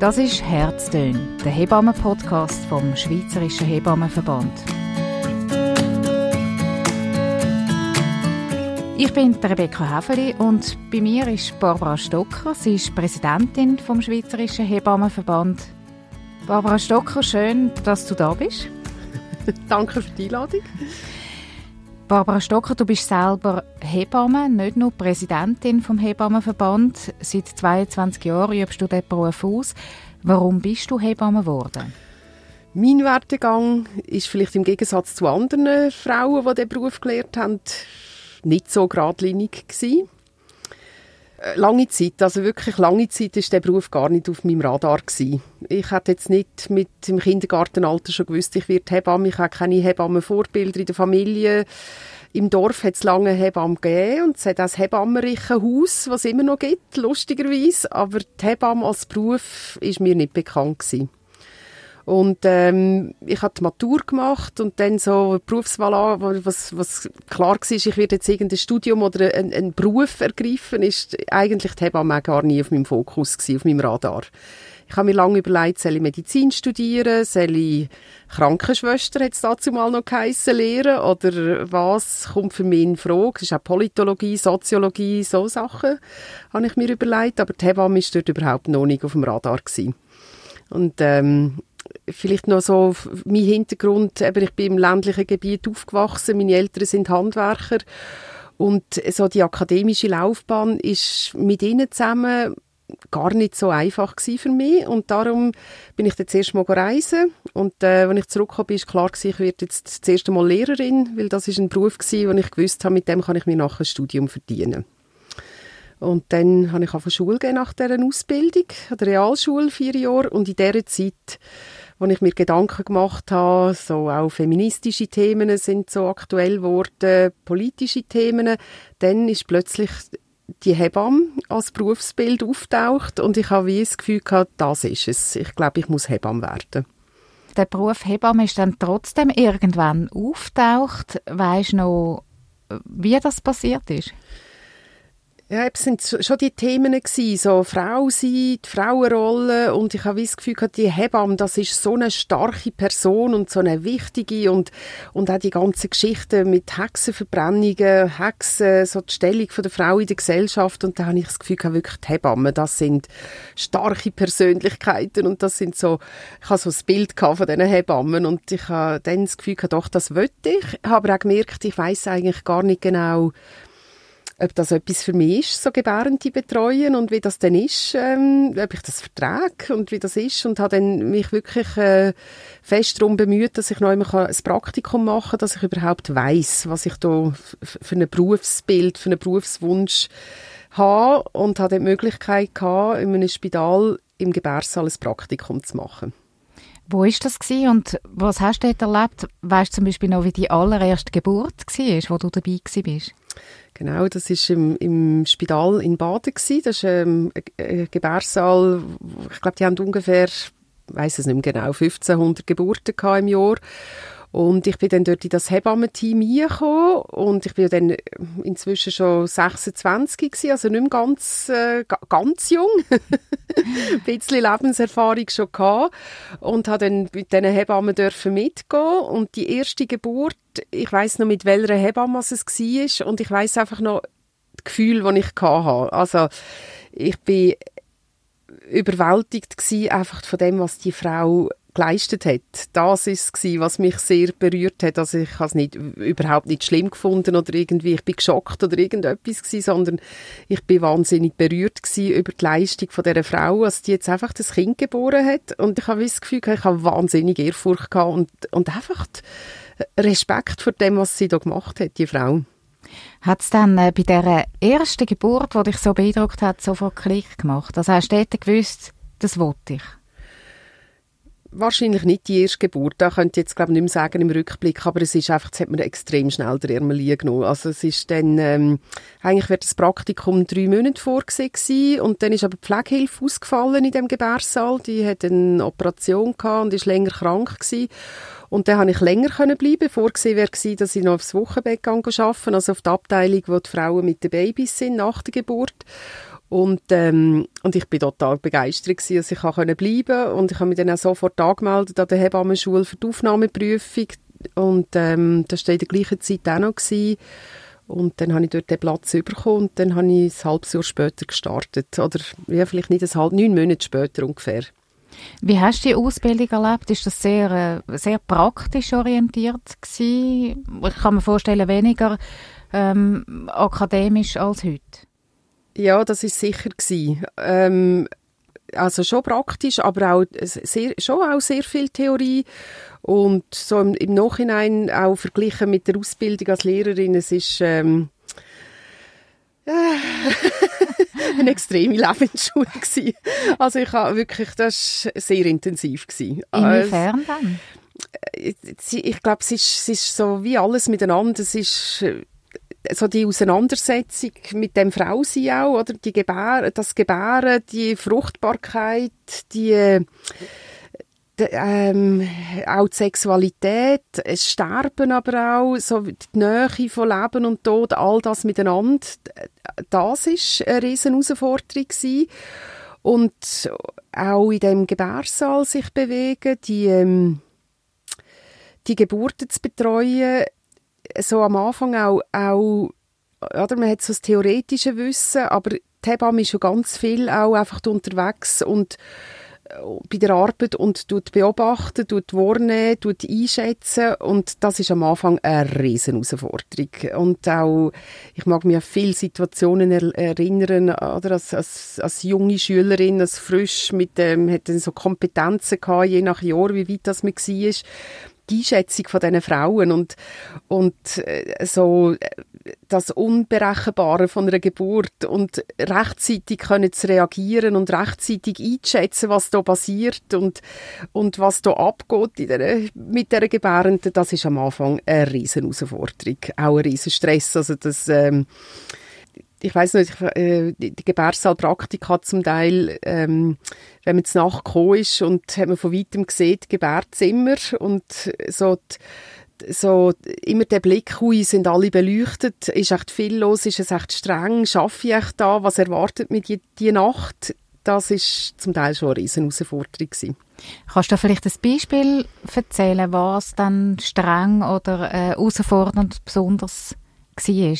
Das ist Herzdön, der Hebammen-Podcast vom Schweizerischen Hebammenverband. Ich bin Rebecca Häfeli und bei mir ist Barbara Stocker. Sie ist Präsidentin vom Schweizerischen Hebammenverband. Barbara Stocker, schön, dass du da bist. Danke für die Einladung. Barbara Stocker, du bist selber Hebamme, nicht nur Präsidentin vom Hebammenverband. Seit 22 Jahren übst du diesen Beruf aus. Warum bist du Hebamme geworden? Mein Werdegang ist vielleicht im Gegensatz zu anderen Frauen, die diesen Beruf gelernt haben, nicht so geradlinig gewesen. Äh, lange Zeit, also wirklich lange Zeit, ist der Beruf gar nicht auf meinem Radar gewesen. Ich hätte jetzt nicht mit dem Kindergartenalter schon gewusst, ich werde Hebamme. Ich habe keine Hebammenvorbilder in der Familie. Im Dorf hat es lange Hebammen gegeben und es hat auch das Hebammenriechenhaus, was es immer noch gibt, lustigerweise. Aber die Hebamme als Beruf ist mir nicht bekannt gewesen. Und ähm, ich habe die Matur gemacht und dann so Berufswahl, was, was klar war, ich werde jetzt irgendein Studium oder einen, einen Beruf ergreifen, ist eigentlich die Hebamme gar nie auf meinem Fokus gewesen, auf meinem Radar. Ich habe mir lange überlegt, soll ich Medizin studieren, soll ich Krankenschwester, hat es dazu mal noch geheissen, lehren, oder was kommt für mich in Frage? Es ist auch Politologie, Soziologie, so Sachen, habe ich mir überlegt, aber die Hebamme war dort überhaupt noch nicht auf dem Radar gewesen. Und ähm, vielleicht noch so mein Hintergrund, eben ich bin im ländlichen Gebiet aufgewachsen, meine Eltern sind Handwerker und so die akademische Laufbahn ist mit ihnen zusammen gar nicht so einfach für mich und darum bin ich dann zuerst mal reisen und äh, als ich zurückgekommen bin, ist klar gewesen, ich werde jetzt das erste Mal Lehrerin, weil das ist ein Beruf gewesen, wo ich gewusst habe, mit dem kann ich mir nachher ein Studium verdienen. Und dann habe ich auf Schule gehen nach dieser Ausbildung, an der Realschule, vier Jahre und in dieser Zeit wo ich mir Gedanken gemacht habe, so auch feministische Themen sind so aktuell geworden, politische Themen, dann ist plötzlich die Hebamme als Berufsbild auftaucht und ich habe wie das Gefühl gehabt, das ist es. Ich glaube, ich muss Hebamme werden. Der Beruf Hebamme ist dann trotzdem irgendwann auftaucht. Weißt du noch, wie das passiert ist? Ja, es sind schon die Themen gewesen, so Frau sein, die Frauenrolle und ich habe das Gefühl gehabt, die Hebamme, das ist so eine starke Person und so eine wichtige und, und auch die ganze Geschichte mit Hexenverbrennungen, Hexen, so die Stellung von der Frau in der Gesellschaft und da habe ich das Gefühl gehabt, wirklich die Hebammen, das sind starke Persönlichkeiten und das sind so, ich habe so ein Bild von diesen Hebammen und ich habe dann das Gefühl gehabt, doch, das wollte ich habe aber auch gemerkt, ich weiß eigentlich gar nicht genau, ob das etwas für mich ist, so Gebärende betreuen und wie das denn ist, ähm, ob ich das vertrage und wie das ist und habe dann mich wirklich äh, fest darum bemüht, dass ich noch einmal ein Praktikum machen kann, dass ich überhaupt weiß, was ich da für ein Berufsbild, für einen Berufswunsch habe und habe die Möglichkeit gehabt, in einem Spital im Gebärsaal ein Praktikum zu machen. Wo ist das gewesen und was hast du dort erlebt? Weißt du zum Beispiel noch, wie die allererste Geburt war, wo du dabei bist? Genau, das ist im, im Spital in Baden gewesen. Das ist ähm, ein Gebärsaal. Ich glaube, die haben ungefähr, ich weiß es nicht mehr genau, 1500 Geburten im Jahr. Und ich bin dann dort in das Hebammenteam reingekommen und ich bin dann inzwischen schon 26 gewesen, also nicht mehr ganz, äh, ganz jung. ein bisschen Lebenserfahrung schon gehabt und habe dann mit diesen Hebammen dürfen mitgehen und die erste Geburt, ich weiß noch mit welcher Hebamme es war und ich weiß einfach noch das Gefühl, das ich hatte. Also ich bin überwältigt gewesen, einfach von dem, was die Frau geleistet hat. Das ist es was mich sehr berührt hat. Also ich habe es nicht, überhaupt nicht schlimm gefunden oder irgendwie, ich bin geschockt oder irgendetwas gewesen, sondern ich bin wahnsinnig berührt gewesen über die Leistung von dieser Frau, als die jetzt einfach das Kind geboren hat. Und ich habe das Gefühl, ich habe wahnsinnig Ehrfurcht gehabt und, und einfach Respekt vor dem, was sie da gemacht hat, die Frau. Hat es dann äh, bei dieser ersten Geburt, die dich so beeindruckt hat, sofort Klick gemacht? Also hast du dort gewusst, das wollte ich? Wahrscheinlich nicht die erste Geburt, da könnte ich jetzt glaube ich nicht mehr sagen im Rückblick, aber es ist einfach, es hat mir extrem schnell der Ärmel genommen. Also es ist dann, ähm, eigentlich wird das Praktikum drei Monate vorgesehen gewesen, und dann ist aber die Pflegehilfe ausgefallen in dem Gebärsaal, die hat eine Operation gehabt und ist länger krank gewesen. Und dann habe ich länger bleiben. Vorgesehen wäre dass ich noch aufs Wochenbett arbeiten also auf die Abteilung, wo die Frauen mit den Babys sind nach der Geburt. Und, ähm, und ich bin total begeistert gewesen, dass ich bleiben konnte. Und ich habe mich dann auch sofort angemeldet an der Hebammenschule für die Aufnahmeprüfung. Und ähm, das war in der gleichen Zeit auch noch. Gewesen. Und dann habe ich dort den Platz bekommen und dann habe ich ein halbes Jahr später gestartet. Oder ja, vielleicht nicht ein halb, neun Monate später ungefähr. Wie hast du die Ausbildung erlebt? Ist das sehr, äh, sehr praktisch orientiert gewesen? Ich kann mir vorstellen, weniger ähm, akademisch als heute. Ja, das ist sicher gewesen. Ähm, also schon praktisch, aber auch sehr, schon auch sehr viel Theorie und so im, im Nachhinein auch verglichen mit der Ausbildung als Lehrerin, es ist ähm, äh, eine extreme Lebensschule gewesen. Also ich habe wirklich, das war sehr intensiv gewesen. Inwiefern dann? Äh, ich glaube, es ist, es ist so wie alles miteinander. Es ist äh, so die Auseinandersetzung mit dem Frausein auch, oder die Gebären, das Gebären, die Fruchtbarkeit, die ähm, auch die Sexualität, das Sterben aber auch, so die Nähe von Leben und Tod, all das miteinander, das ist eine riesen Herausforderung gewesen. Und auch in dem Gebärsaal sich bewegen, die, ähm, die Geburten zu betreuen, so am Anfang auch, auch oder? Man hat so das theoretische Wissen, aber die Hebamme ist schon ganz viel auch einfach unterwegs und äh, bei der Arbeit und tut beobachten, tut wahrnehmen, tut einschätzen und das ist am Anfang eine riesen Herausforderung. Und auch, ich mag mich an viele Situationen er erinnern, oder, als, als, als junge Schülerin, als frisch mit dem, hat so Kompetenzen gehabt, je nach Jahr, wie weit das man war die Einschätzung von diesen Frauen und, und äh, so äh, das Unberechenbare von einer Geburt und rechtzeitig können zu reagieren und rechtzeitig einschätzen, was da passiert und, und was da abgeht in der, mit der Gebärenden, das ist am Anfang eine riesen Herausforderung, auch ein riesen Stress, also das, ähm, ich weiß nicht, ich, äh, die, die Gebärsaalpraktika zum Teil, ähm, wenn man zu Nacht gekommen ist und hat man von weitem gesehen, Gebärzimmer und so, die, so immer der Blick, hui, sind alle beleuchtet, ist echt viel los, ist es echt streng, schaffe ich echt da, was erwartet mich die, die Nacht? Das ist zum Teil schon eine riesen Herausforderung gewesen. Kannst du vielleicht ein Beispiel erzählen, was dann streng oder äh, herausfordernd besonders war?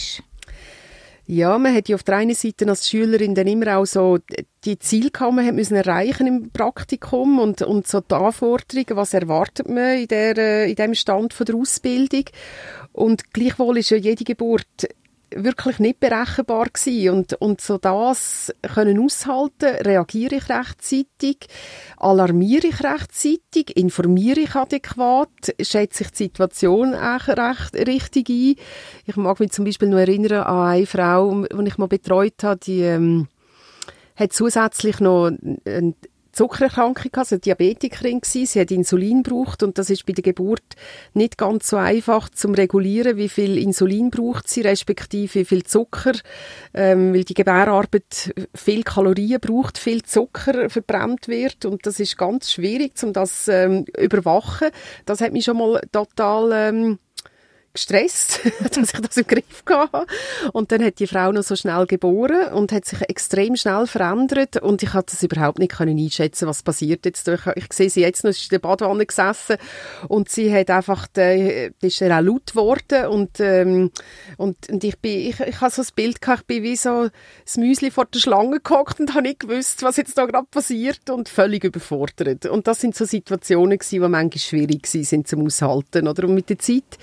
Ja, man hat ja auf der einen Seite als Schülerin dann immer auch so die Ziele gehabt, man müssen erreichen im Praktikum und, und so die Anforderungen, was erwartet man in, der, äh, in dem Stand von der Ausbildung. Und gleichwohl ist ja jede Geburt wirklich nicht berechenbar gewesen. und und so das können aushalten reagiere ich rechtzeitig alarmiere ich rechtzeitig informiere ich adäquat schätze ich die Situation auch recht richtig ein ich mag mich zum Beispiel noch erinnern an eine Frau die ich mal betreut habe die ähm, hat zusätzlich noch einen Zuckererkrankung, also Diabetikerin gewesen. Sie hat Insulin gebraucht und das ist bei der Geburt nicht ganz so einfach zum regulieren, wie viel Insulin braucht sie, respektive wie viel Zucker, ähm, weil die Gebärarbeit viel Kalorien braucht, viel Zucker verbrannt wird und das ist ganz schwierig, um das ähm, überwachen. Das hat mich schon mal total ähm, gestresst, dass ich das im Griff hatte. Und dann hat die Frau noch so schnell geboren und hat sich extrem schnell verändert und ich konnte das überhaupt nicht können einschätzen, was passiert jetzt. Ich, ich sehe sie jetzt noch, sie ist in der Badwanne gesessen und sie hat einfach, die, die ist ja auch laut geworden und, ähm, und, und ich bin, ich, ich habe so ein Bild gehabt, ich bin wie so das Müsli vor der Schlange gehockt und habe nicht gewusst, was jetzt da gerade passiert und völlig überfordert. Und das sind so Situationen die manchmal schwierig sind zum Aushalten, oder? Und mit der Zeit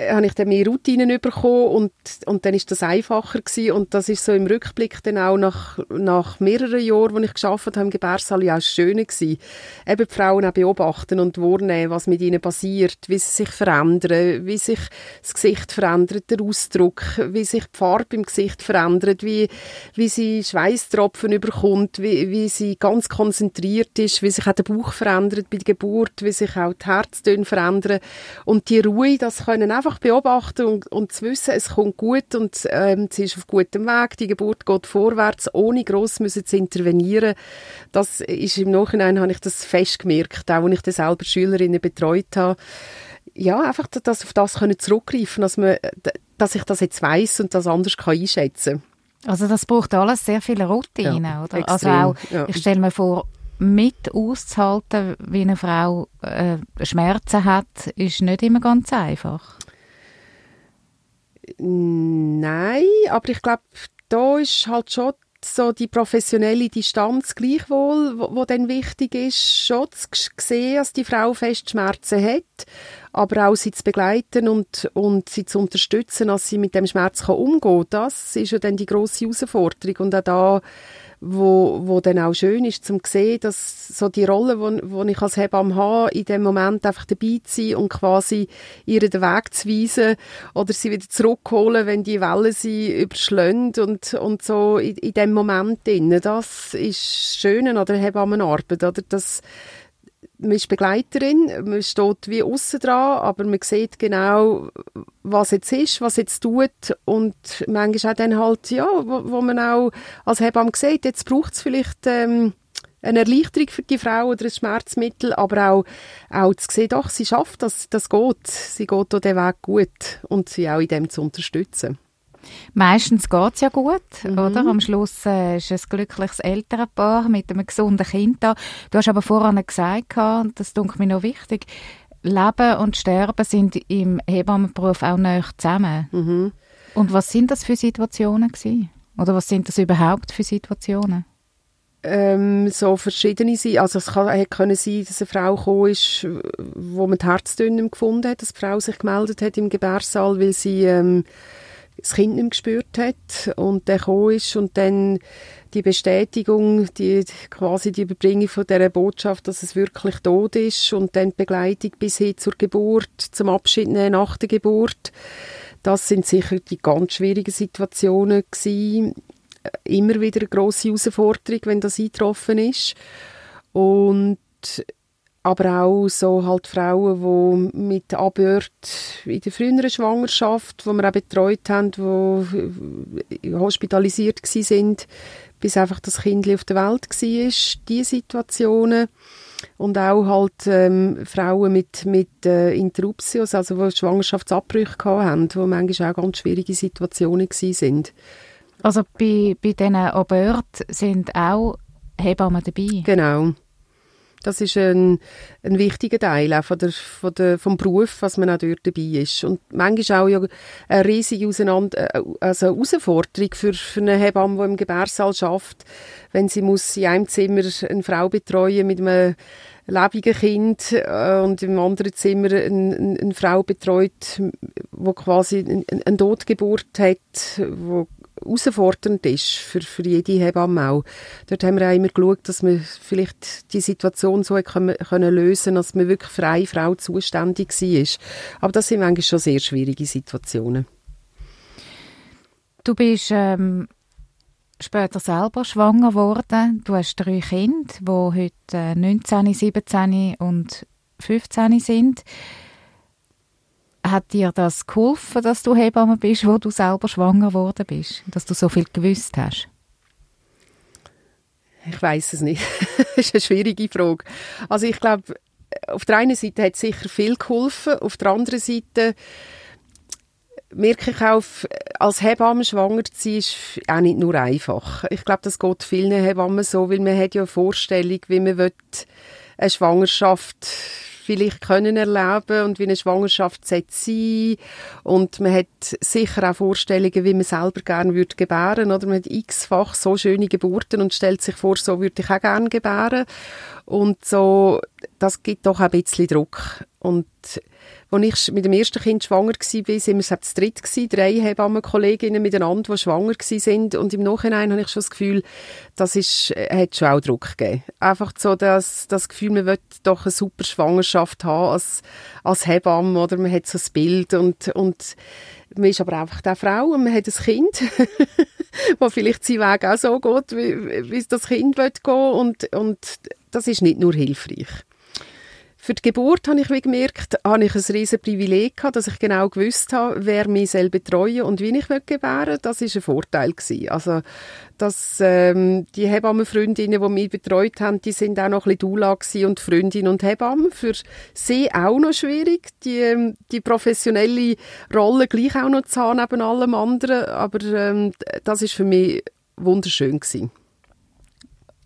habe ich dann mehr Routinen bekommen und, und dann ist das einfacher gewesen. und das ist so im Rückblick dann auch nach, nach mehreren Jahren, wo ich geschafft habe im Gebärsaal, ja auch schöner gewesen. Eben die Frauen auch beobachten und wahrnehmen, was mit ihnen passiert, wie sie sich verändern, wie sich das Gesicht verändert, der Ausdruck, wie sich die Farbe im Gesicht verändert, wie, wie sie Schweißtropfen überkommt, wie, wie sie ganz konzentriert ist, wie sich auch der Bauch verändert bei der Geburt, wie sich auch die Herztöne verändern und die Ruhe, das können einfach einfach beobachten und, und zu wissen, es kommt gut und ähm, sie ist auf gutem Weg, die Geburt geht vorwärts, ohne gross müssen zu intervenieren. Das ist im Nachhinein, habe ich das fest gemerkt, auch wenn ich das selber Schülerinnen betreut habe. Ja, einfach das, auf das können zurückgreifen, dass, man, dass ich das jetzt weiß und das anders kann einschätzen Also das braucht alles sehr viele Routine, Ja, oder? Also extrem, auch, ja. ich stelle mir vor, mit auszuhalten, wie eine Frau äh, Schmerzen hat, ist nicht immer ganz einfach. Nein, aber ich glaube, da ist halt schon so die professionelle Distanz gleichwohl, wo, wo dann wichtig ist, schon zu sehen, dass die Frau fest Schmerzen hat, aber auch sie zu begleiten und, und sie zu unterstützen, dass sie mit dem Schmerz kann umgehen kann. Das ist ja dann die grosse Herausforderung und auch da, wo, wo dann auch schön ist, zum sehen, dass so die Rolle, wo, wo ich als Hebamme habe, in dem Moment einfach dabei zu sein und quasi ihr den Weg zu weisen oder sie wieder zurückholen, wenn die Wellen sie überschlagen und, und so in, in dem Moment drin. Das ist das Schöne an der Hebammenarbeit, oder? Das, man ist Begleiterin, man steht wie aussen dran, aber man sieht genau, was jetzt ist, was jetzt tut und manchmal auch dann halt, ja, wo, wo man auch als Hebamme sieht, jetzt braucht es vielleicht ähm, eine Erleichterung für die Frau oder ein Schmerzmittel, aber auch, auch zu sehen, doch, sie schafft das, das geht, sie geht auch den Weg gut und sie auch in dem zu unterstützen. Meistens geht es ja gut, Mhm. oder? Am Schluss äh, ist es ein glückliches Elternpaar mit einem gesunden Kind da. Du hast aber vorhin gesagt, und das denke mir noch wichtig, Leben und Sterben sind im Hebammenberuf auch näher zusammen. Mhm. Und was sind das für Situationen gewesen? Oder was sind das überhaupt für Situationen? ähm, so verschiedene sein. Also es kann, hätte können sein, dass eine Frau gekommen ist, wo man die Herzdünnen gefunden hat, dass die Frau sich gemeldet hat im Gebärsaal, weil sie ähm, das Kind nicht gespürt hat und der gekommen ist und dann die Bestätigung, die, quasi die Überbringung von dieser Botschaft, dass es wirklich tot ist und dann die Begleitung bis hin zur Geburt, zum Abschied nach der Geburt. Das sind sicher die ganz schwierigen Situationen gewesen immer wieder eine grosse Herausforderung, wenn das eingetroffen ist. Und aber auch so halt Frauen, die mit Abhört in der früheren Schwangerschaft, wo wir auch betreut haben, die hospitalisiert gsi sind, bis einfach das Kind auf der Welt war, diese Situationen. Und auch halt ähm, Frauen mit, mit äh, Interruptios, also die Schwangerschaftsabbrüche hatten, die manchmal auch ganz schwierige Situationen gsi sind. Also bei, bei diesen Abort sind auch Hebammen dabei? Genau. Das ist ein, ein wichtiger Teil auch von der, von der, vom Beruf, was man auch dort dabei ist. Und manchmal auch ja eine riesige Auseinander äh, also eine Herausforderung für, für eine Hebamme, die im Gebärsaal schafft, wenn sie muss in einem Zimmer eine Frau betreuen mit einem lebenden Kind äh, und im anderen Zimmer eine, eine, Frau betreut, wo quasi eine, eine Totgeburt hat, wo herausfordernd ist für, für jede Hebamme auch. Dort haben wir auch immer geschaut, dass wir vielleicht die Situation so können, können lösen dass man wirklich für Frau zuständig war. Aber das sind manchmal schon sehr schwierige Situationen. Du bist ähm, später selber schwanger geworden. Du hast drei Kinder, die heute äh, 19, 17 und 15 sind. Hat dir das geholfen, dass du Hebamme bist, wo du selber schwanger geworden bist? Dass du so viel gewusst hast? Ich weiß es nicht. das ist eine schwierige Frage. Also ich glaube, auf der einen Seite hat es sicher viel geholfen, auf der anderen Seite merke ich auch, als Hebamme schwanger zu sein, ist auch nicht nur einfach. Ich glaube, das geht vielen Hebammen so, weil man hat ja eine Vorstellung, wie man eine Schwangerschaft vielleicht können erleben und wie eine Schwangerschaft sein und man hat sicher auch Vorstellungen, wie man selber gerne würde gebären oder? Man hat x-fach so schöne Geburten und stellt sich vor, so würde ich auch gerne gebären. Und so, das gibt doch ein bisschen Druck. Und als ich mit dem ersten Kind schwanger war, sind wir selbst zu dritt gewesen, drei Hebammenkolleginnen miteinander, die schwanger sind. Und im Nachhinein habe ich schon das Gefühl, das ist, hat schon auch Druck gegeben. Einfach so das, das Gefühl, man will doch eine super Schwangerschaft haben als, als Hebamme oder? Man hat so ein Bild und, und man ist aber einfach eine Frau und man hat ein Kind, wo vielleicht sein Weg auch so geht, wie, wie das Kind will gehen. Und, und das ist nicht nur hilfreich Für die Geburt habe ich gemerkt, habe ich ein riesen Privileg gehabt, dass ich genau gewusst habe, wer mich soll betreuen und wie ich gebären Das ist ein Vorteil gewesen. Also, dass ähm, die Hebammenfreundinnen, die mich betreut haben, die sind auch noch ein bisschen Dula und Freundinnen und Hebammen. Für sie auch noch schwierig, die, die professionelle Rolle gleich auch noch zu haben neben allem anderen. Aber ähm, das ist für mich wunderschön gewesen.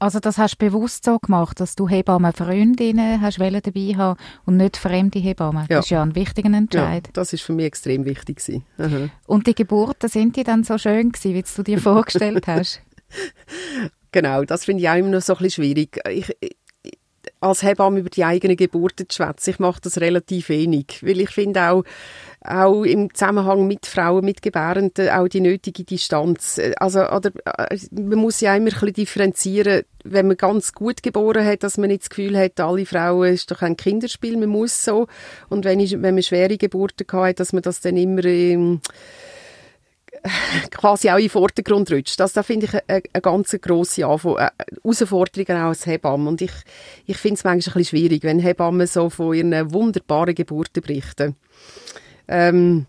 Also das hast du bewusst so gemacht, dass du Hebammenfreundinnen hast dabei haben und nicht fremde Hebammen. Ja. Das ist ja ein wichtiger Entscheid. Ja, das ist für mich extrem wichtig Und die Geburten sind die dann so schön gewesen, wie du dir vorgestellt hast? genau, das finde ich auch immer noch so ein bisschen schwierig. Ich, als Hebamme über die eigene Geburt zu schwätzen. Ich mache das relativ wenig, weil ich finde auch, auch im Zusammenhang mit Frauen, mit Gebärenden, auch die nötige Distanz. Also, oder, äh, man muss ja immer ein bisschen differenzieren, wenn man ganz gut geboren hat, dass man nicht das Gefühl hat, alle Frauen ist doch ein Kinderspiel, man muss so. Und wenn, ich, wenn man schwere Geburten hat, dass man das dann immer, ähm, quasi auch in den Vordergrund rutscht. Das, da finde ich eine, eine ganz grosse äh, Herausforderung auch als Hebamme. Und ich, ich finde es manchmal ein bisschen schwierig, wenn Hebammen so von ihren wunderbaren Geburten berichten. Ähm,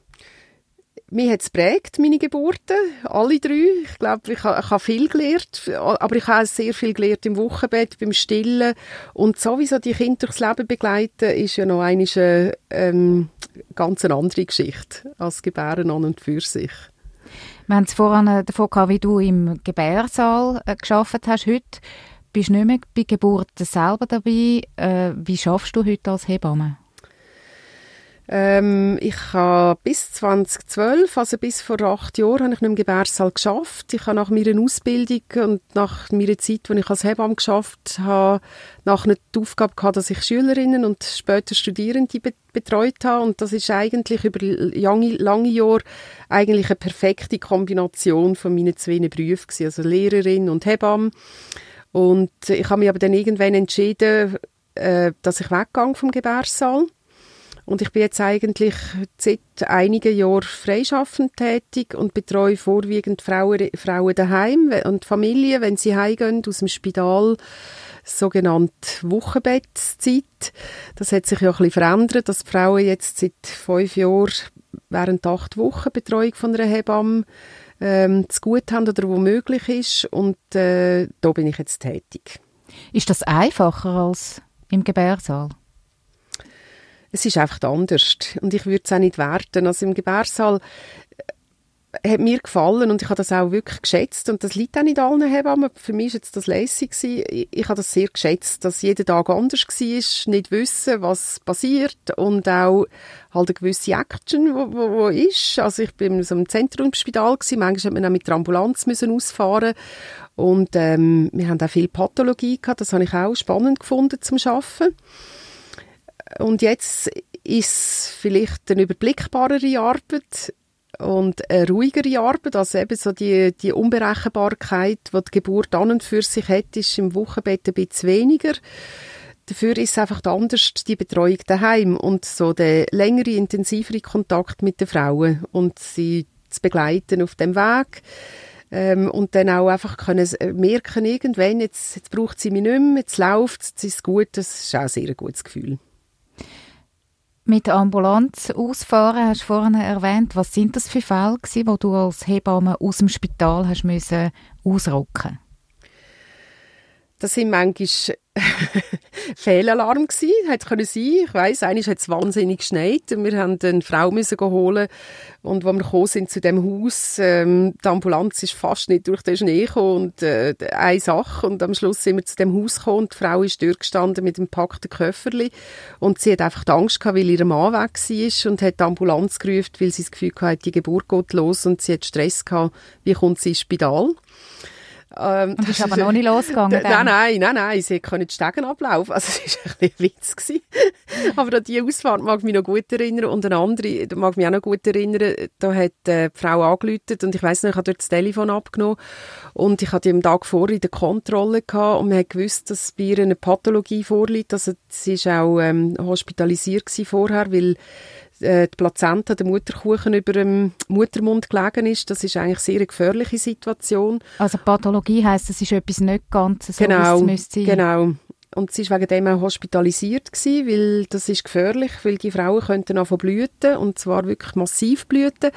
mich hat es prägt, meine Geburten, alle drei. Ich glaube, ich, ha, habe viel gelernt, aber ich habe sehr viel gelernt im Wochenbett, beim Stillen. Und sowieso die Kinder durchs Leben begleiten, ist ja noch eine ähm, ganz eine andere Geschichte als Gebären an und für sich. Wir haben es vorhin äh, davon gehabt, wie du im Gebärsaal äh, geschafft hast. Heute bist du nicht mehr bei Geburten selber dabei. Äh, wie schaffst du heute als Hebamme? Ähm, ich habe bis 2012, also bis vor acht Jahren, habe ich nicht im Gebärsaal geschafft. Ich habe nach meiner Ausbildung und nach meiner Zeit, die ich als Hebamme geschafft habe, nachher die Aufgabe gehabt, dass ich Schülerinnen und später Studierende be betreut habe. Und das ist eigentlich über lange, lange Jahre eigentlich eine perfekte Kombination von meinen zwei Berufen also Lehrerin und Hebamme. Und ich habe mich aber dann irgendwann entschieden, äh, dass ich weggehe vom Gebärsaal und ich bin jetzt eigentlich seit einigen Jahren freischaffend tätig und betreue vorwiegend Frauen, Frauen daheim und Familien, wenn sie heimgehen aus dem Spital, sogenannte Wochenbettzeit. Das hat sich ja ein bisschen verändert, dass die Frauen jetzt seit fünf Jahren während acht Wochen Betreuung von einer Hebamme ähm, zu gut haben oder wo möglich ist. Und äh, da bin ich jetzt tätig. Ist das einfacher als im Gebärsaal? Es ist einfach anders. Und ich würde es auch nicht werten. Also im Gebärsaal äh, hat mir gefallen und ich habe das auch wirklich geschätzt und das liegt auch nicht allen Hebammen. Für mich war das lässig. Ich, ich habe das sehr geschätzt, dass jeder Tag anders war, nicht wissen, was passiert und auch halt eine gewisse Action, wo, wo, wo ist. Also ich bin in so einem Zentrumsspital gewesen, manchmal hat man auch mit der Ambulanz müssen ausfahren und ähm, wir haben auch viel Pathologie gehabt, das habe ich auch spannend gefunden zum Arbeiten. Und jetzt ist vielleicht eine überblickbarere Arbeit und eine ruhigere Arbeit, also eben so die, die Unberechenbarkeit, die die Geburt an und für sich hat, ist im Wochenbett ein bisschen weniger. Dafür ist es einfach anders die Betreuung daheim und so der längere, intensivere Kontakt mit den Frauen und sie zu begleiten auf dem Weg ähm, und dann auch einfach können merken, irgendwann, jetzt, jetzt braucht sie mich nicht mehr, jetzt läuft es, ist es gut, das ist auch ein sehr gutes Gefühl. Mit der Ambulanz ausfahren, hast du vorhin erwähnt. Was sind das für Fälle gewesen, wo du als Hebamme aus dem Spital hast müssen ausrücken? Das sind manchmal Fehlalarm gsi, hätte können sein. Ich weiss, eigentlich hat es wahnsinnig geschneit. Wir haben eine Frau müssen holen und als wir gekommen sind zu dem Haus, ähm, die Ambulanz ist fast nicht durch den Schnee gekommen und äh, eine Sache und am Schluss sind wir zu dem Haus gekommen und die Frau ist durchgestanden mit dem packten Köfferli und sie hat einfach Angst gehabt, weil ihr Mann weg war und hat die Ambulanz gerufen, weil sie das Gefühl hatte, die Geburt geht los und sie hat Stress gehabt, wie kommt sie ins Spital. Ähm, das ist aber noch nicht losgegangen. Nein, nein, nein, nein, sie können die Stegen ablaufen. Also, es war ein bisschen Witz. Gewesen. aber an diese Ausfahrt mag ich mich noch gut erinnern. Und eine andere, da mag mich auch noch gut erinnern, da hat äh, die Frau angerufen und ich weiss noch, ich habe dort das Telefon abgenommen und ich hatte am Tag vorher in der Kontrolle gehabt und man hat gewusst, dass bei ihr eine Pathologie vorliegt. Also, sie war auch ähm, hospitalisiert vorher, weil äh, die Plazenta, der Mutterkuchen über dem Muttermund gelegen ist. Das ist eigentlich sehr eine gefährliche Situation. Also Pathologie heißt, es ist etwas nicht ganz so, genau, wie es müsste sein. Genau. und sie war wegen dem auch hospitalisiert gewesen, weil das ist gefährlich, weil die Frauen könnten anfangen blüten und zwar wirklich massiv blüten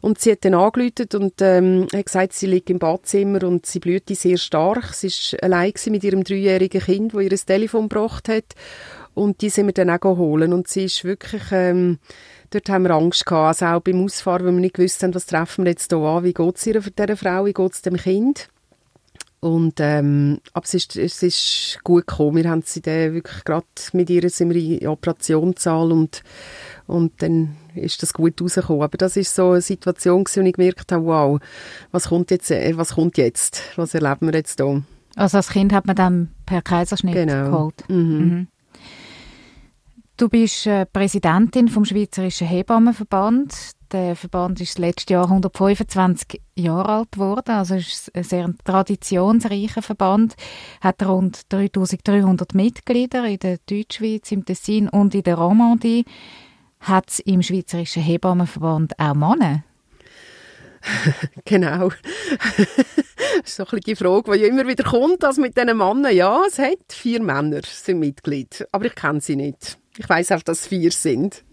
und sie hat dann angerufen und ähm, hat gesagt, sie liegt im Badzimmer und sie blühte sehr stark. Sie ist allein mit ihrem dreijährigen Kind, wo ihr das Telefon gebracht hat und die sind wir dann auch holen und sie ist wirklich ähm, dort haben wir Angst gehabt, also auch beim Ausfahren, weil wir nicht gewusst haben, was treffen wir jetzt hier an, wie geht es dieser Frau, wie geht es dem Kind. Und, ähm, aber es ist, es ist gut gekommen. Wir haben sie dann wirklich gerade mit ihr sind wir in Operationssaal und, und dann ist das gut rausgekommen. Aber das ist so eine Situation wo ich gemerkt habe, wow, was kommt jetzt, äh, was kommt jetzt? Was erleben wir jetzt hier? Also als Kind hat man dann per Kaiserschnitt genau. geholt? Mhm. Mhm. Du bist äh, Präsidentin vom Schweizerischen Hebammenverband. Der Verband ist letztes Jahr 125 Jahre alt geworden, also ist ein sehr traditionsreicher Verband, hat rund 3300 Mitglieder in der Deutschschweiz, im Tessin und in der Romandie. Hat es im Schweizerischen Hebammenverband auch Männer? genau. das ist so ein Frage, die immer wieder kommt, also mit diesen Männern. Ja, es hat vier Männer sind Mitglied, aber ich kenne sie nicht. Ich weiß auch, dass es vier sind.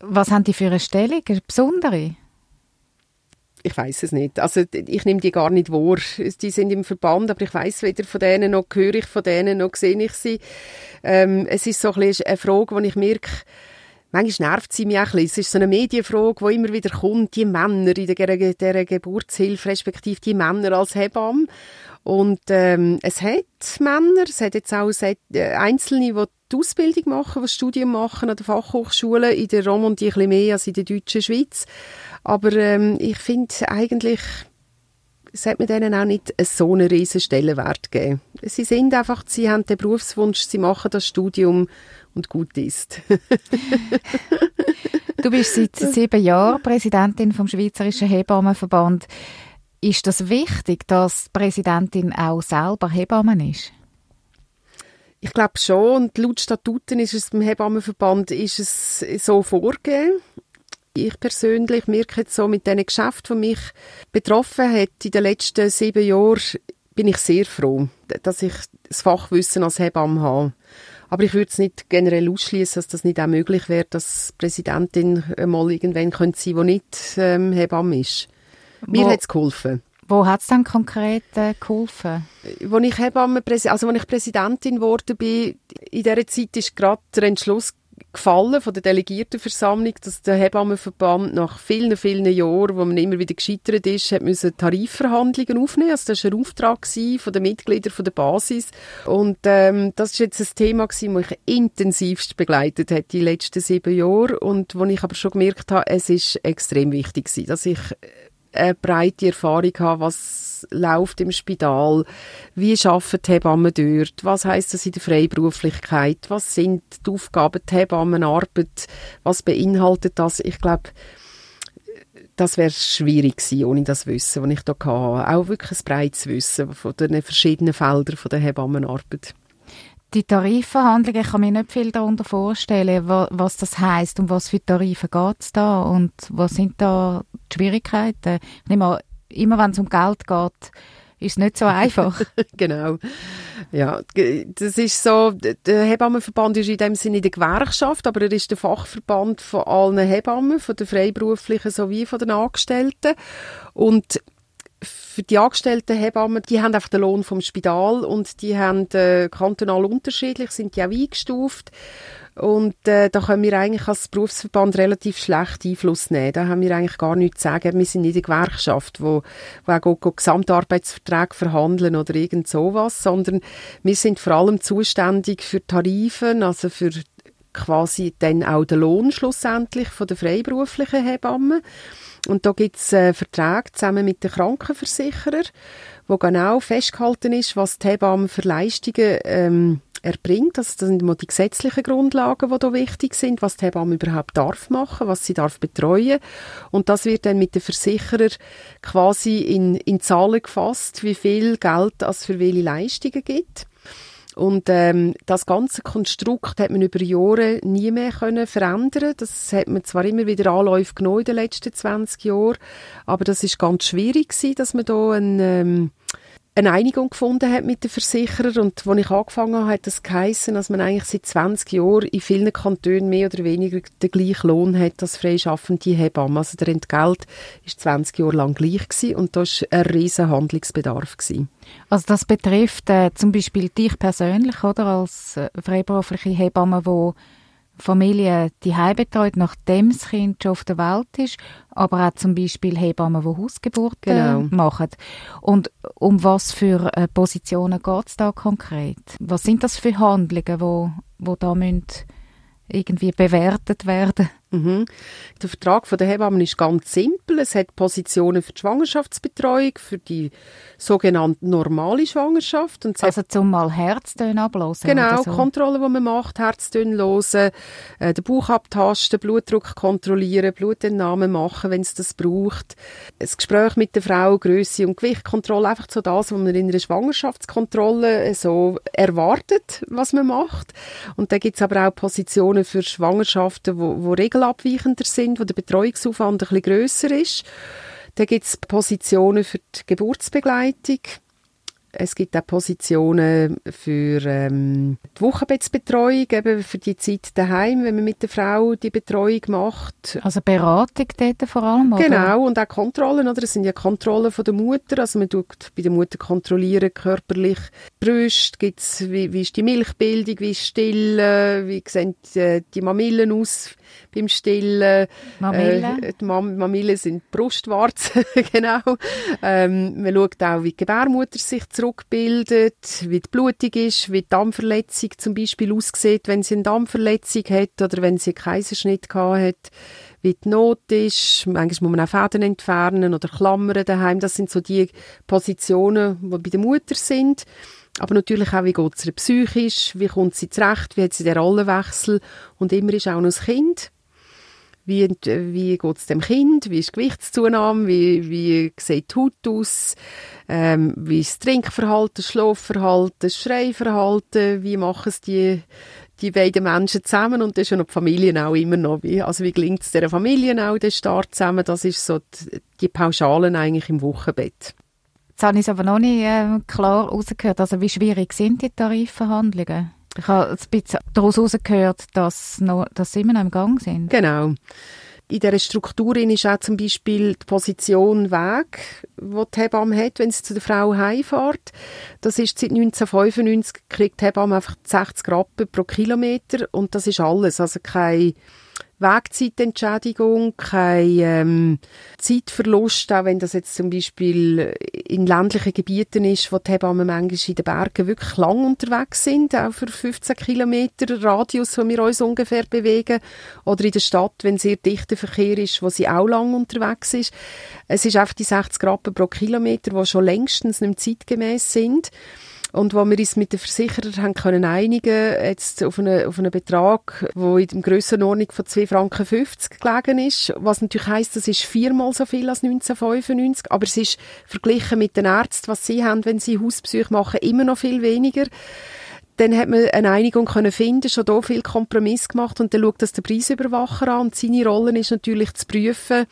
Was haben die für eine Stellung, eine besondere? Ich weiß es nicht. Also ich nehme die gar nicht wahr. Die sind im Verband, aber ich weiß weder von denen noch höre ich von denen noch sehe ich sie. Ähm, es ist so ein bisschen eine Frage, wo ich merke, manchmal nervt sie mich auch ein bisschen. Es ist so eine Medienfrage, die immer wieder kommt, die Männer in der, der Geburtshilfe, respektive die Männer als Hebammen. Und ähm, es hat Männer, es hat jetzt auch äh, Einzelne, die die Ausbildung machen, die Studium machen an der Fachhochschule, in der Romandie ein bisschen mehr als in der deutschen Schweiz. Aber ähm, ich finde eigentlich, hat mir denen auch nicht so einen riesen Stellenwert gegeben. Sie sind einfach, sie haben den Berufswunsch, sie machen das Studium und gut ist. du bist seit sieben Jahren Präsidentin vom Schweizerischen Hebammenverband. Ist das wichtig, dass die Präsidentin auch selber Hebammen ist? Ich glaube schon. Und laut Statuten ist es beim Hebammenverband ist es so vorgegeben. Ich persönlich merke jetzt so mit diesen Geschäften, die mich betroffen hat in den letzten sieben Jahren, bin ich sehr froh, dass ich das Fachwissen als Hebamme habe. Aber ich würde es nicht generell ausschließen, dass das nicht auch möglich wäre, dass die Präsidentin mal irgendwann könnte sein, die nicht ähm, Hebamme ist. Mir hat es geholfen. Wo hat es dann konkret äh, geholfen? Als ich Hebamme, also als ich Präsidentin geworden bin, in dieser Zeit ist gerade der Entschluss gefallen von der Delegiertenversammlung, dass der Hebammenverband nach vielen, vielen Jahren, wo man immer wieder gescheitert ist, hat müssen Tarifverhandlungen aufnehmen. Also das war ein Auftrag von den Mitgliedern von der Basis. Und ähm, das ist jetzt ein Thema gewesen, das ich intensivst begleitet hat die letzten sieben Jahre und wo ich aber schon gemerkt habe, es ist extrem wichtig gewesen, dass ich eine breite Erfahrung habe, was läuft im Spital, wie arbeiten die Hebammen dort, was heißt das in der Freiberuflichkeit, was sind die Aufgaben der Hebammenarbeit, was beinhaltet das? Ich glaube, das wäre schwierig gewesen, ohne das Wissen, das ich da hatte. Auch wirklich ein breites Wissen von den verschiedenen Feldern der Hebammenarbeit. Die Tarifverhandlungen, ich kann mir nicht viel darunter vorstellen, was das heißt und was für Tarife geht es da und was sind da die Schwierigkeiten. Ich nehme an, immer wenn es um Geld geht, ist es nicht so einfach. genau. Ja, das ist so, der Hebammenverband ist in dem Sinne die Gewerkschaft, aber er ist der Fachverband von allen Hebammen, von den Freiberuflichen sowie von den Angestellten. Und für die angestellten Hebammen, die haben einfach den Lohn vom Spital und die haben äh, kantonal unterschiedlich, sind die auch eingestuft. Und äh, da können wir eigentlich als Berufsverband relativ schlecht Einfluss nehmen. Da haben wir eigentlich gar nichts zu sagen. Wir sind nicht eine Gewerkschaft, wo, wo auch Gesamtarbeitsverträge verhandeln oder irgend sowas, sondern wir sind vor allem zuständig für Tarife, also für quasi dann auch den Lohn schlussendlich von der freiberuflichen Hebammen. Und da gibt es äh, Verträge zusammen mit den Krankenversicherern, wo genau festgehalten ist, was die Hebamme für Leistungen ähm, erbringt. Also das sind immer die gesetzlichen Grundlagen, die da wichtig sind, was die Hebamme überhaupt darf machen, was sie darf betreuen. Und das wird dann mit den Versicherern quasi in, in Zahlen gefasst, wie viel Geld es für welche Leistungen gibt. Und ähm, das ganze Konstrukt hat man über Jahre nie mehr können verändern. Das hat man zwar immer wieder Anläufe genommen in den letzten 20 Jahren, aber das ist ganz schwierig gewesen, dass man da ein, ähm, eine Einigung gefunden hat mit den Versicherern und als ich angefangen habe, hat das geheißen, dass man eigentlich seit 20 Jahren in vielen Kantonen mehr oder weniger den gleichen Lohn hat als freischaffende Hebammen. Also der Entgelt ist 20 Jahre lang gleich gewesen und da war ein riesen Handlungsbedarf. Gewesen. Also das betrifft äh, zum Beispiel dich persönlich, oder, als äh, freiberufliche Hebamme, die Familie die betreut, nachdem das Kind schon auf der Welt ist, aber auch zum Beispiel Hebammen, die Hausgeburten genau. machen. Und um was für äh, Positionen geht es da konkret? Was sind das für Handlungen, wo, wo da müssen irgendwie bewertet werden? Mhm. Der Vertrag von der Hebammen ist ganz simpel. Es hat Positionen für die Schwangerschaftsbetreuung, für die sogenannte normale Schwangerschaft. Und also zum mal Herztöne ablosen Genau, so. Kontrolle, die man macht, Herztöne losen, äh, den Bauch abtasten, Blutdruck kontrollieren, Blutentnahme machen, wenn es das braucht. Das Gespräch mit der Frau, Größe und Gewichtkontrolle, einfach so das, was man in einer Schwangerschaftskontrolle äh, so erwartet, was man macht. Und da gibt es aber auch Positionen für Schwangerschaften, wo, wo regelabweichender sind, wo der Betreuungsaufwand ein bisschen grösser ist. Dann gibt es Positionen für die Geburtsbegleitung. Es gibt auch Positionen für ähm, die Wochenbettsbetreuung, eben für die Zeit daheim, wenn man mit der Frau die Betreuung macht. Also Beratung dort vor allem, oder? Genau, und auch Kontrollen, oder? Es sind ja Kontrollen von der Mutter, also man tut bei der Mutter kontrollieren, körperlich, Brüste, gibt's, wie, wie ist die Milchbildung, wie ist Stillen, wie sehen die, äh, die Mamillen aus, beim Stillen. Mamillen? Äh, die Mam Mamillen sind Brustwarzen, genau. Ähm, man schaut auch, wie die Gebärmutter sich zurückbildet, wie die Blutung ist, wie die Darmverletzung zum Beispiel aussieht, wenn sie eine Darmverletzung hat oder wenn sie einen Kaiserschnitt gehabt hat wie die Not ist. Manchmal muss man auch Fäden entfernen oder Klammern daheim. Das sind so die Positionen, die bei der Mutter sind. Aber natürlich auch, wie geht es ihr psychisch, wie kommt sie zurecht, wie hat sie den Rollenwechsel. Und immer ist auch noch das Kind. Wie, wie geht es dem Kind, wie ist die Gewichtszunahme, wie, wie sieht die Haut aus, ähm, wie ist das Trinkverhalten, das Schlafverhalten, das Schreiverhalten, wie machen es die, die beiden Menschen zusammen? Und das ist ja noch die Familie auch immer noch, wie, also wie gelingt es der Familie auch, der Start zusammen, das ist so die, die Pauschalen eigentlich im Wochenbett. Jetzt habe ich es aber noch nicht äh, klar herausgehört. Also wie schwierig sind die Tarifverhandlungen? Ich habe ein bisschen daraus herausgehört, dass, dass sie immer noch im Gang sind. Genau. In dieser Struktur ist auch zum Beispiel die Position Weg, die die Hebamme hat, wenn sie zu der Frau heimfährt. Das ist seit 1995 kriegt die Hebamme einfach 60 Rappen pro Kilometer und das ist alles. Also keine Wegzeitentschädigung, kein ähm, Zeitverlust, auch wenn das jetzt zum Beispiel in ländlichen Gebieten ist, wo die Hebammen manchmal in den Bergen wirklich lang unterwegs sind, auch für 15 Kilometer Radius, wo wir uns ungefähr bewegen, oder in der Stadt, wenn sehr dichter Verkehr ist, wo sie auch lang unterwegs ist. Es ist einfach die 60 Rappen pro Kilometer, die schon längstens nicht zeitgemäß sind. Und wo wir uns mit den Versicherern haben können einigen, jetzt auf einen, auf einen Betrag, der in der Grössenordnung von 2,50 Franken gelegen ist, was natürlich heisst, das ist viermal so viel als 1995, aber es ist verglichen mit den Ärzten, was sie haben, wenn sie Hauspsych machen, immer noch viel weniger. Dann hat man eine Einigung können finden, schon da viel Kompromiss gemacht. Und dann schaut das der Preisüberwacher an. Und seine Rolle ist natürlich zu prüfen,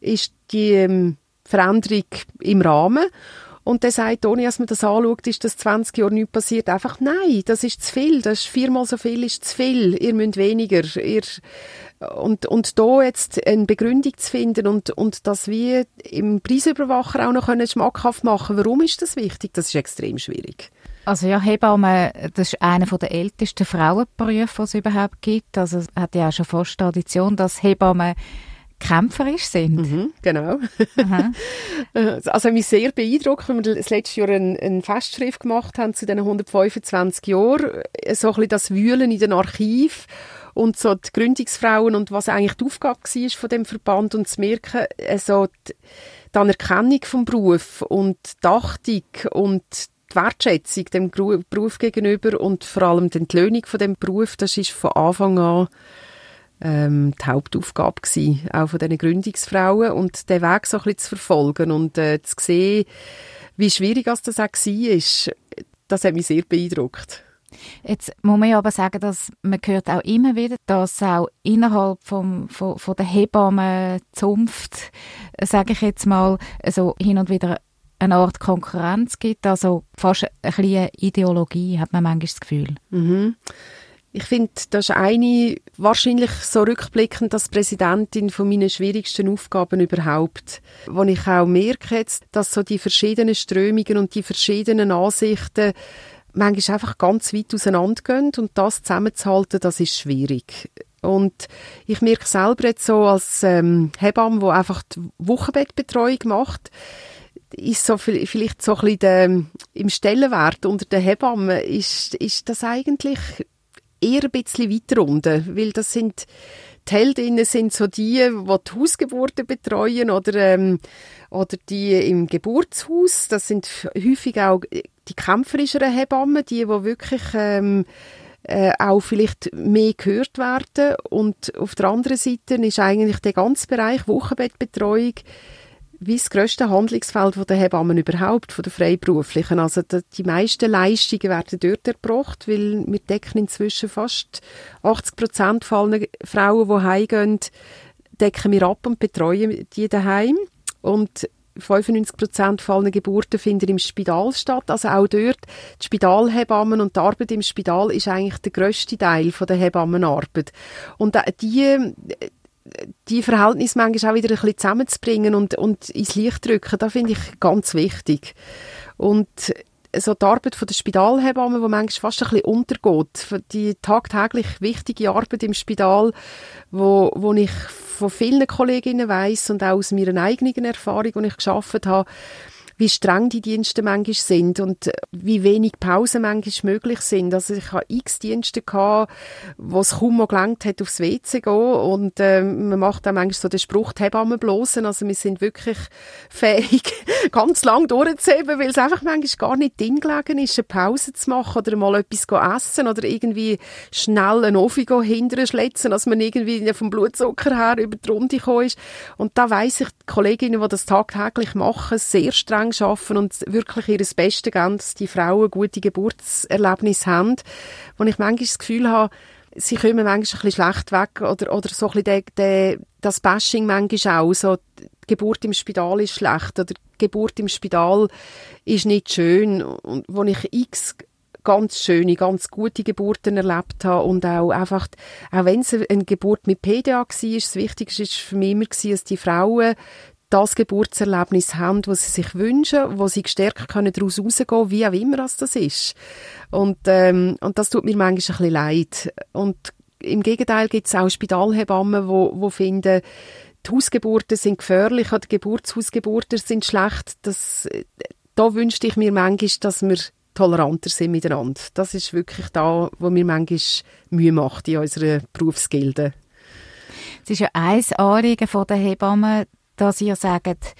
ist die ähm, Veränderung im Rahmen und der sagt, ohne dass man das anschaut, ist das 20 Jahre nichts passiert. Einfach, nein, das ist zu viel. Das ist viermal so viel, ist zu viel. Ihr müsst weniger. Ihr, und, und da jetzt eine Begründung zu finden und, und das wie im Preisüberwacher auch noch können schmackhaft machen warum ist das wichtig, das ist extrem schwierig. Also ja, Hebamme, das ist einer der ältesten Frauenberufe, die es überhaupt gibt. Also es hat ja auch schon fast Tradition, dass Hebammen kämpferisch sind. Mhm, genau. also mich sehr beeindruckt, wenn wir das letzte Jahr eine, eine Festschrift gemacht haben zu diesen 125 Jahren, so ein bisschen das Wühlen in den Archiv und so die Gründungsfrauen und was eigentlich die Aufgabe war von dem Verband und zu merken, also die, die Anerkennung vom Beruf und die Achtung und die Wertschätzung dem Beruf gegenüber und vor allem die Entlöhnung von dem Beruf, das ist von Anfang an ähm, die Hauptaufgabe gewesen, auch von diesen Gründungsfrauen und den Weg so ein bisschen zu verfolgen und äh, zu sehen, wie schwierig das auch war, das hat mich sehr beeindruckt. Jetzt muss man ja aber sagen, dass man hört auch immer wieder, dass auch innerhalb vom, von, von der Hebammenzunft, sage ich jetzt mal, so hin und wieder eine Art Konkurrenz gibt, also fast ein bisschen Ideologie, hat man manchmal das Gefühl. Mhm. Ich finde, das ist eine, wahrscheinlich so rückblickend als Präsidentin von meinen schwierigsten Aufgaben überhaupt. Wo ich auch merke jetzt, dass so die verschiedenen Strömungen und die verschiedenen Ansichten manchmal einfach ganz weit auseinandergehen und das zusammenzuhalten, das ist schwierig. Und ich merke selber jetzt so als ähm, Hebamme, die einfach die Wochenbettbetreuung macht, ist so vielleicht so ein bisschen der, im Stellenwert unter den Hebammen ist, ist das eigentlich eher ein bisschen weiter unten, weil das sind die Heldinnen sind so die, die die Hausgeburten betreuen oder, ähm, oder die im Geburtshaus. Das sind häufig auch die kämpferischeren Hebammen, die, die wirklich ähm, äh, auch vielleicht mehr gehört werden. Und auf der anderen Seite ist eigentlich der ganze Bereich Wochenbettbetreuung wie das grösste Handlungsfeld der Hebammen überhaupt, von der Freiberuflichen. Also die meisten Leistungen werden dort erbracht, weil wir decken inzwischen fast 80 Prozent von Frauen, die heimgehen, decken wir ab und betreuen die daheim. Und 95 Prozent von allen Geburten finden im Spital statt. Also auch dort, die Spitalhebammen und die Arbeit im Spital ist eigentlich der grösste Teil der Hebammenarbeit. Und die, die Verhältnisse manchmal auch wieder ein bisschen zusammenzubringen und, und ins Licht drücken, das finde ich ganz wichtig. Und so die Arbeit von der Spitalhebamme, die manchmal fast ein bisschen untergeht, die tagtäglich wichtige Arbeit im Spital, wo, wo ich von vielen Kolleginnen weiß und auch aus meiner eigenen Erfahrung, die ich geschafft habe, wie streng die Dienste manchmal sind und äh, wie wenig Pausen manchmal möglich sind. Also ich habe x Dienste gehabt, wo es kaum noch gelangt hat, aufs WC gehen und äh, man macht dann manchmal so den Spruch, die Hebammen bloßen. Also wir sind wirklich fähig, ganz lang durchzuheben, weil es einfach manchmal gar nicht drin gelegen ist, eine Pause zu machen oder mal etwas zu essen oder irgendwie schnell einen Ofen hinterher schletzen, dass man irgendwie vom Blutzucker her über die Runde gekommen ist. Und da weiss ich, Kolleginnen, die das tagtäglich machen, sehr streng arbeiten und wirklich ihr Bestes geben, dass die Frauen gute Geburtserlebnisse haben, wo ich manchmal das Gefühl habe, sie kommen manchmal ein bisschen schlecht weg oder, oder so ein bisschen de, de, das Bashing manchmal auch, so die Geburt im Spital ist schlecht oder die Geburt im Spital ist nicht schön. Und wo ich x ganz schöne, ganz gute Geburten erlebt habe und auch einfach, auch wenn es eine Geburt mit PDA war, das Wichtigste war für mich immer, dass die Frauen das Geburtserlebnis haben, was sie sich wünschen, wo sie gestärkt können daraus rausgehen, wie auch immer das ist. Und, ähm, und das tut mir manchmal ein bisschen leid. Und im Gegenteil gibt es auch Spitalhebammen, wo, wo finden, die Hausgeburten sind gefährlich oder Geburtshausgeburten sind schlecht. Das, da wünschte ich mir manchmal, dass wir toleranter sind miteinander. Das ist wirklich da, wo mir manchmal Mühe macht in unserer Berufsgilde. Es ist ja ein Anliegen der Hebammen, dass ihr sagt,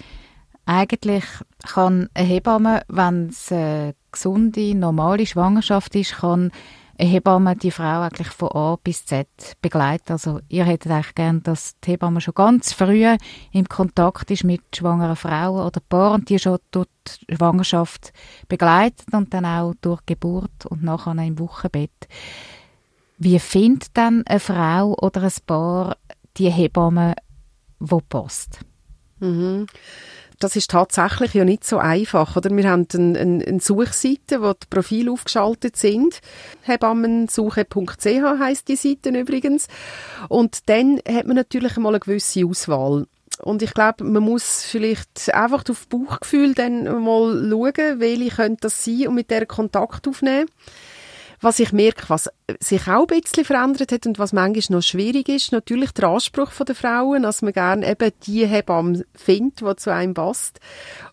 eigentlich kann eine Hebamme, wenn es eine gesunde, normale Schwangerschaft ist, kann Hebamme die Frau eigentlich von A bis Z begleiten. Also ihr hättet eigentlich gern, dass die Hebamme schon ganz früh im Kontakt ist mit schwangeren Frauen oder Paaren, die schon durch die Schwangerschaft begleitet und dann auch durch Geburt und nachher im Wochenbett. Wie findet dann eine Frau oder ein Paar die Hebamme, wo passt? Mhm. Das ist tatsächlich ja nicht so einfach. Oder? Wir haben eine, eine, eine Suchseite, wo die Profile aufgeschaltet sind. Hebammensuche.ch heißt die Seite übrigens. Und dann hat man natürlich einmal eine gewisse Auswahl. Und ich glaube, man muss vielleicht einfach auf Bauchgefühl dann mal schauen, welche könnte das sein und mit der Kontakt aufnehmen. Was ich merke, was sich auch ein bisschen verändert hat und was manchmal noch schwierig ist, natürlich der Anspruch der Frauen, dass man gerne eben die Hebamme findet, die zu einem passt.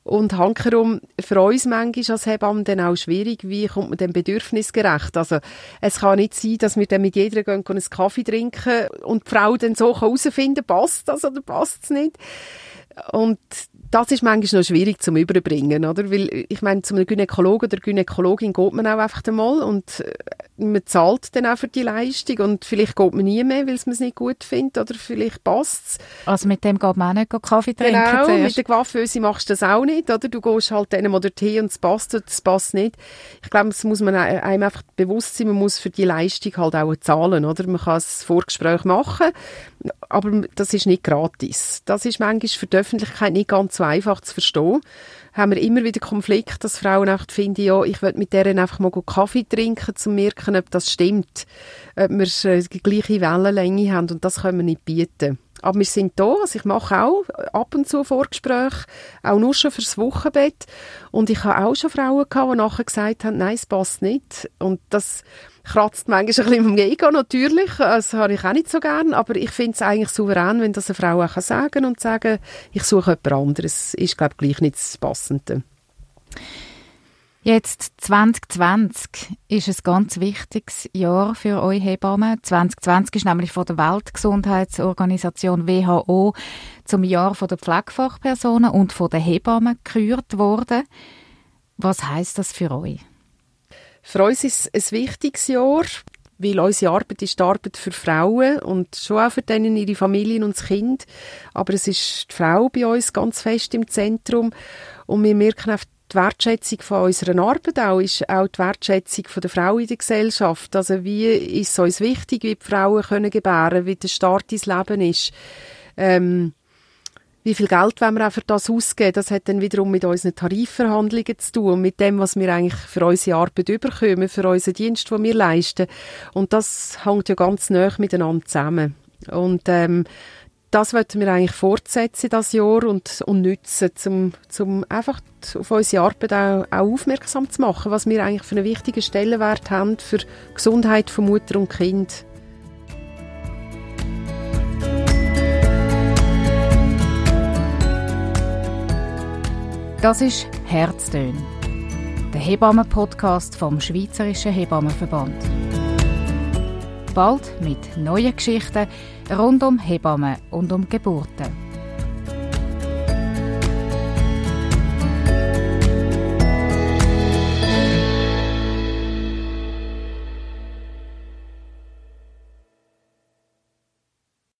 Und hankerum für uns manchmal als Hebamme dann auch schwierig, wie kommt man dem Bedürfnis gerecht. Also es kann nicht sein, dass wir dann mit jeder gehen, einen Kaffee trinken und die Frau dann so herausfinden passt das oder passt es nicht. Und das ist manchmal noch schwierig zum Überbringen, oder? Weil, ich meine, zu einem Gynäkologen oder Gynäkologin geht man auch einfach einmal und äh, man zahlt dann auch für die Leistung und vielleicht geht man nie mehr, weil es nicht gut findet oder vielleicht passt es. Also mit dem geht man auch nicht Kaffee trinken Genau, zuerst. mit der Coiffeuse machst du das auch nicht, oder? Du gehst halt dann oder Tee und es passt oder es passt nicht. Ich glaube, es muss man einem einfach bewusst sein, man muss für die Leistung halt auch zahlen, oder? Man kann ein Vorgespräch machen, aber das ist nicht gratis. Das ist manchmal für die Öffentlichkeit nicht ganz so einfach zu verstehen. Haben wir immer wieder Konflikt, dass Frauen einfach finden, ja, ich will mit deren einfach mal Kaffee trinken, um zu merken, ob das stimmt, ob wir äh, die gleiche Wellenlänge haben und das können wir nicht bieten. Aber wir sind da, also ich mache auch ab und zu Vorgespräche, auch nur schon fürs Wochenbett. Und ich habe auch schon Frauen gehabt, die nachher gesagt haben, nein, es passt nicht. Und das kratzt manchmal ein bisschen im Ego, natürlich. Das habe ich auch nicht so gern. Aber ich finde es eigentlich souverän, wenn das eine Frau auch sagen kann und sagen, ich suche jemand anderes. Ist, glaube ich, gleich nicht das Passende. Jetzt 2020 ist ein ganz wichtiges Jahr für euch Hebammen. 2020 ist nämlich von der Weltgesundheitsorganisation WHO zum Jahr von der Pflegefachpersonen und von der Hebammen gekürt worden. Was heißt das für euch? Für uns ist es ein wichtiges Jahr, weil unsere Arbeit ist die Arbeit für Frauen und schon auch für denen ihre Familien und das Kind. Aber es ist die Frau bei uns ganz fest im Zentrum und wir merken auf die Wertschätzung von unserer Arbeit auch ist auch die Wertschätzung von der Frau in der Gesellschaft. Also wie ist es uns wichtig, wie die Frauen können gebären, wie der Start ins Leben ist. Ähm, wie viel Geld wollen wir auch für das ausgeben? Das hat dann wiederum mit unseren Tarifverhandlungen zu tun, mit dem, was wir eigentlich für unsere Arbeit überkommen, für unseren Dienst, den wir leisten. Und das hängt ja ganz nah miteinander zusammen. Und ähm, das wollten wir eigentlich fortsetzen das Jahr und, und nutzen, um zum einfach auf unsere Arbeit auch, auch, aufmerksam zu machen, was wir eigentlich für einen wichtigen Stellenwert haben für die Gesundheit von Mutter und Kind. Das ist Herztön, der Hebammen-Podcast vom Schweizerischen Hebammenverband. Bald mit neuen Geschichten rund um Hebammen und um Geburten.